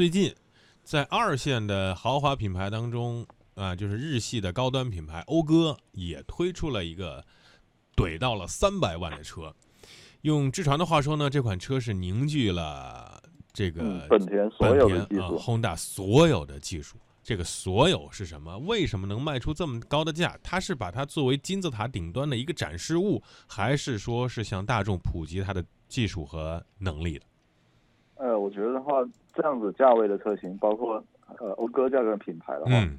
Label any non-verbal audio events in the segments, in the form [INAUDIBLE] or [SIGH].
最近在二线的豪华品牌当中啊，就是日系的高端品牌讴歌也推出了一个怼到了三百万的车。用志传的话说呢，这款车是凝聚了这个嗯本田所本田啊有的技术，Honda 所有的技术。这个所有是什么？为什么能卖出这么高的价？它是把它作为金字塔顶端的一个展示物，还是说是向大众普及它的技术和能力的？呃，我觉得的话，这样子价位的车型，包括呃讴歌这样的品牌的话，嗯。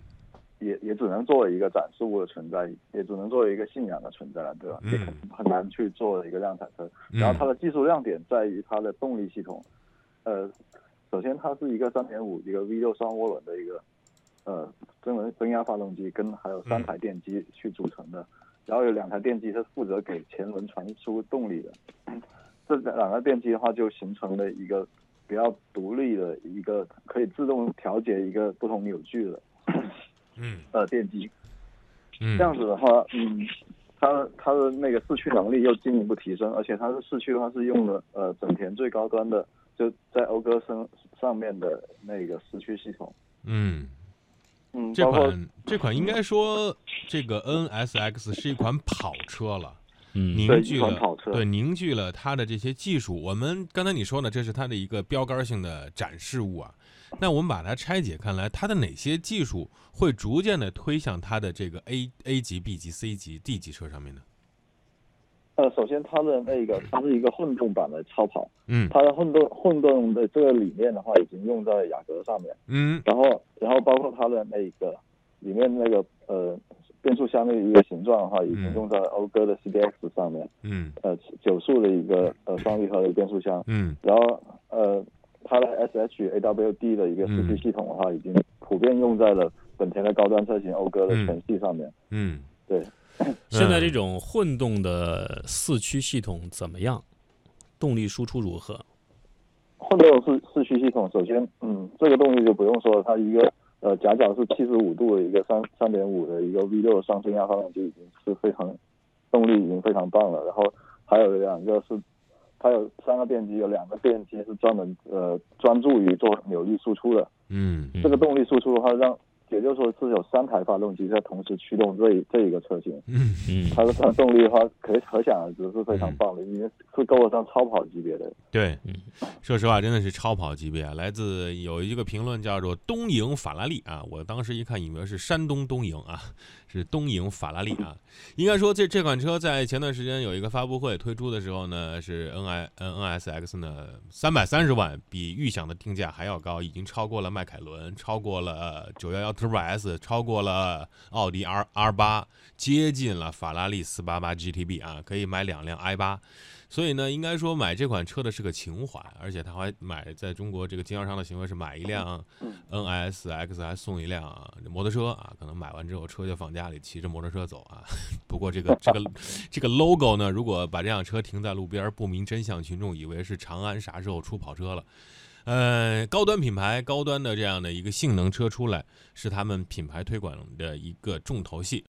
也也只能作为一个展示物的存在，也只能作为一个信仰的存在了，对吧？嗯。也很很难去做一个量产车。然后它的技术亮点在于它的动力系统，呃，首先它是一个三点五一个 V 六双涡轮的一个呃增轮增压发动机，跟还有三台电机去组成的，然后有两台电机是负责给前轮传输动力的，这两个电机的话就形成了一个比较独立的一个可以自动调节一个不同扭矩的嗯 [COUGHS] 呃电机，嗯，这样子的话，嗯，它它的那个四驱能力又进一步提升，而且它的四驱的话是用了呃本田最高端的，就在讴歌身上面的那个四驱系统。嗯，嗯，这款这款应该说这个 NSX 是一款跑车了。嗯凝聚了跑车对凝聚了它的这些技术。我们刚才你说呢，这是它的一个标杆性的展示物啊。那我们把它拆解看来，它的哪些技术会逐渐的推向它的这个 A A 级、B 级、C 级、D 级车上面呢？呃，首先它的那个它是一个混动版的超跑，嗯它的混动混动的这个理念的话已经用在雅阁上面，嗯然后然后包括它的那个里面那个呃变速箱的一个形状的话，已经嗯用在讴歌的 CDX 上面，嗯呃九速的一个呃双离合的变速箱。嗯然后呃，它的 SH AWD 的一个四驱系统的话，已经普遍用在了本田的高端车型讴歌的全系上面。嗯，对，现在这种混动的四驱系统怎么样？动力输出如何？混动四四驱系统，首先，嗯，这个动力就不用说了，它一个呃夹角是七十五度的一个三三点五的一个 V 六的双增压发动机，已经是非常动力已经非常棒了。然后还有两个是，它有三个电机，有两个电机是专门呃专注于做扭力输出的。嗯这个动力输出的话，让也就是说是有三台发动机在同时驱动这一这一个车型，嗯嗯它的动力的话，可可想而知是非常棒的，已经是够得上超跑级别的。对嗯，说实话，真的是超跑级别。来自有一个评论叫做“东营法拉利”啊，我当时一看以为是山东东营啊，是东营法拉利啊。应该说这这款车在前段时间有一个发布会推出的时候呢，是 N I N N S X 呢三百三十万，比预想的定价还要高，已经超过了迈凯伦，超过了九幺幺 Turbo S，超过了奥迪 R R 八，接近了法拉利四八八 GTB 啊，可以买两辆 i 八。所以呢，应该说买这款车的是个情怀，而且他还买在中国这个经销商的行为是买一辆 NSX 还送一辆摩托车啊，可能买完之后车就放家里，骑着摩托车走啊。[LAUGHS] 不过这个 [LAUGHS] 这个这个 logo 呢，如果把这辆车停在路边，不明真相群众以为是长安啥时候出跑车了。呃，高端品牌、高端的这样的一个性能车出来，是他们品牌推广的一个重头戏。